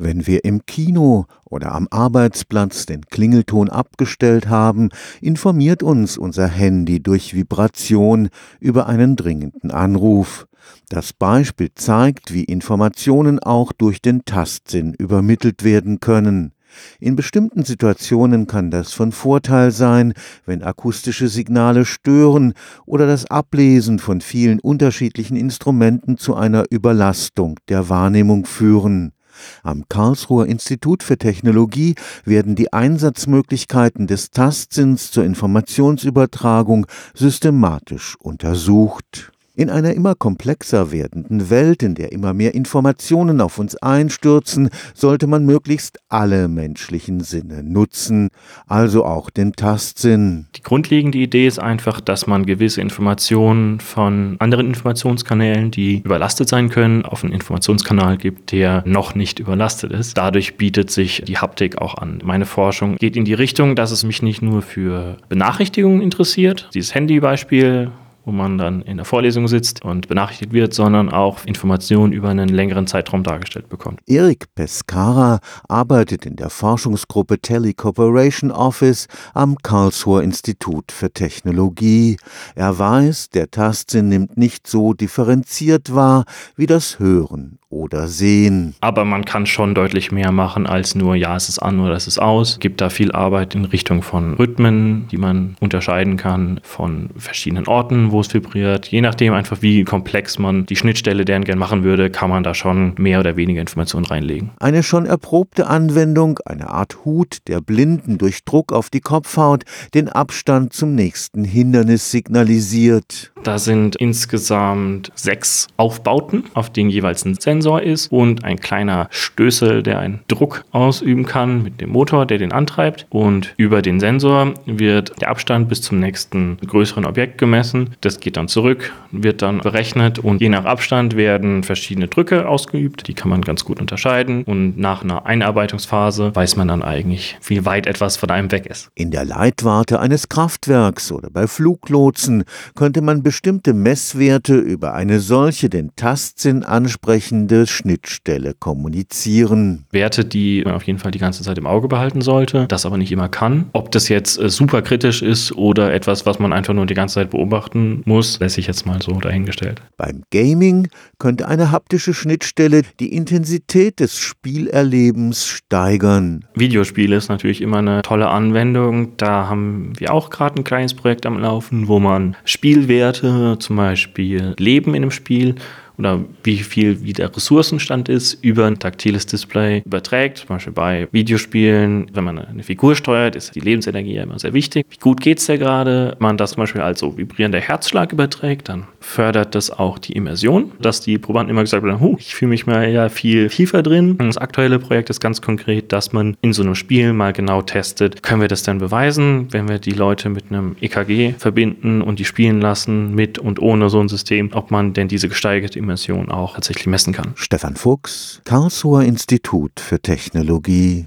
Wenn wir im Kino oder am Arbeitsplatz den Klingelton abgestellt haben, informiert uns unser Handy durch Vibration über einen dringenden Anruf. Das Beispiel zeigt, wie Informationen auch durch den Tastsinn übermittelt werden können. In bestimmten Situationen kann das von Vorteil sein, wenn akustische Signale stören oder das Ablesen von vielen unterschiedlichen Instrumenten zu einer Überlastung der Wahrnehmung führen. Am Karlsruher Institut für Technologie werden die Einsatzmöglichkeiten des Tastsinns zur Informationsübertragung systematisch untersucht. In einer immer komplexer werdenden Welt, in der immer mehr Informationen auf uns einstürzen, sollte man möglichst alle menschlichen Sinne nutzen, also auch den Tastsinn. Die grundlegende Idee ist einfach, dass man gewisse Informationen von anderen Informationskanälen, die überlastet sein können, auf einen Informationskanal gibt, der noch nicht überlastet ist. Dadurch bietet sich die Haptik auch an. Meine Forschung geht in die Richtung, dass es mich nicht nur für Benachrichtigungen interessiert, dieses Handybeispiel wo man dann in der Vorlesung sitzt und benachrichtigt wird, sondern auch Informationen über einen längeren Zeitraum dargestellt bekommt. Erik Pescara arbeitet in der Forschungsgruppe Telecooperation Office am Karlsruher Institut für Technologie. Er weiß, der Tastsinn nimmt nicht so differenziert wahr wie das Hören oder Sehen. Aber man kann schon deutlich mehr machen als nur, ja, es ist an oder es ist aus. Es gibt da viel Arbeit in Richtung von Rhythmen, die man unterscheiden kann, von verschiedenen Orten, wo es vibriert. Je nachdem einfach, wie komplex man die Schnittstelle deren gern machen würde, kann man da schon mehr oder weniger Informationen reinlegen. Eine schon erprobte Anwendung, eine Art Hut, der Blinden durch Druck auf die Kopfhaut den Abstand zum nächsten Hindernis signalisiert. Da sind insgesamt sechs Aufbauten, auf denen jeweils ein Sensor ist und ein kleiner Stößel, der einen Druck ausüben kann mit dem Motor, der den antreibt. Und über den Sensor wird der Abstand bis zum nächsten größeren Objekt gemessen. Das geht dann zurück, wird dann berechnet und je nach Abstand werden verschiedene Drücke ausgeübt. Die kann man ganz gut unterscheiden. Und nach einer Einarbeitungsphase weiß man dann eigentlich, wie weit etwas von einem weg ist. In der Leitwarte eines Kraftwerks oder bei Fluglotsen könnte man bestimmte Messwerte über eine solche den Tastsinn ansprechende Schnittstelle kommunizieren. Werte, die man auf jeden Fall die ganze Zeit im Auge behalten sollte, das aber nicht immer kann. Ob das jetzt äh, super kritisch ist oder etwas, was man einfach nur die ganze Zeit beobachten muss, lässt sich jetzt mal so dahingestellt. Beim Gaming könnte eine haptische Schnittstelle die Intensität des Spielerlebens steigern. Videospiele ist natürlich immer eine tolle Anwendung. Da haben wir auch gerade ein kleines Projekt am Laufen, wo man Spielwerte Werte, zum Beispiel Leben in einem Spiel oder wie viel wie der Ressourcenstand ist, über ein taktiles Display überträgt. Zum Beispiel bei Videospielen, wenn man eine Figur steuert, ist die Lebensenergie ja immer sehr wichtig. Wie gut geht es dir gerade? Wenn man das zum Beispiel als so vibrierender Herzschlag überträgt, dann fördert das auch die Immersion, dass die Probanden immer gesagt haben, huh, ich fühle mich mal ja viel tiefer drin. Das aktuelle Projekt ist ganz konkret, dass man in so einem Spiel mal genau testet, können wir das denn beweisen, wenn wir die Leute mit einem EKG verbinden und die spielen lassen, mit und ohne so ein System, ob man denn diese gesteigerte Dimension auch tatsächlich messen kann. Stefan Fuchs, Karlsruher Institut für Technologie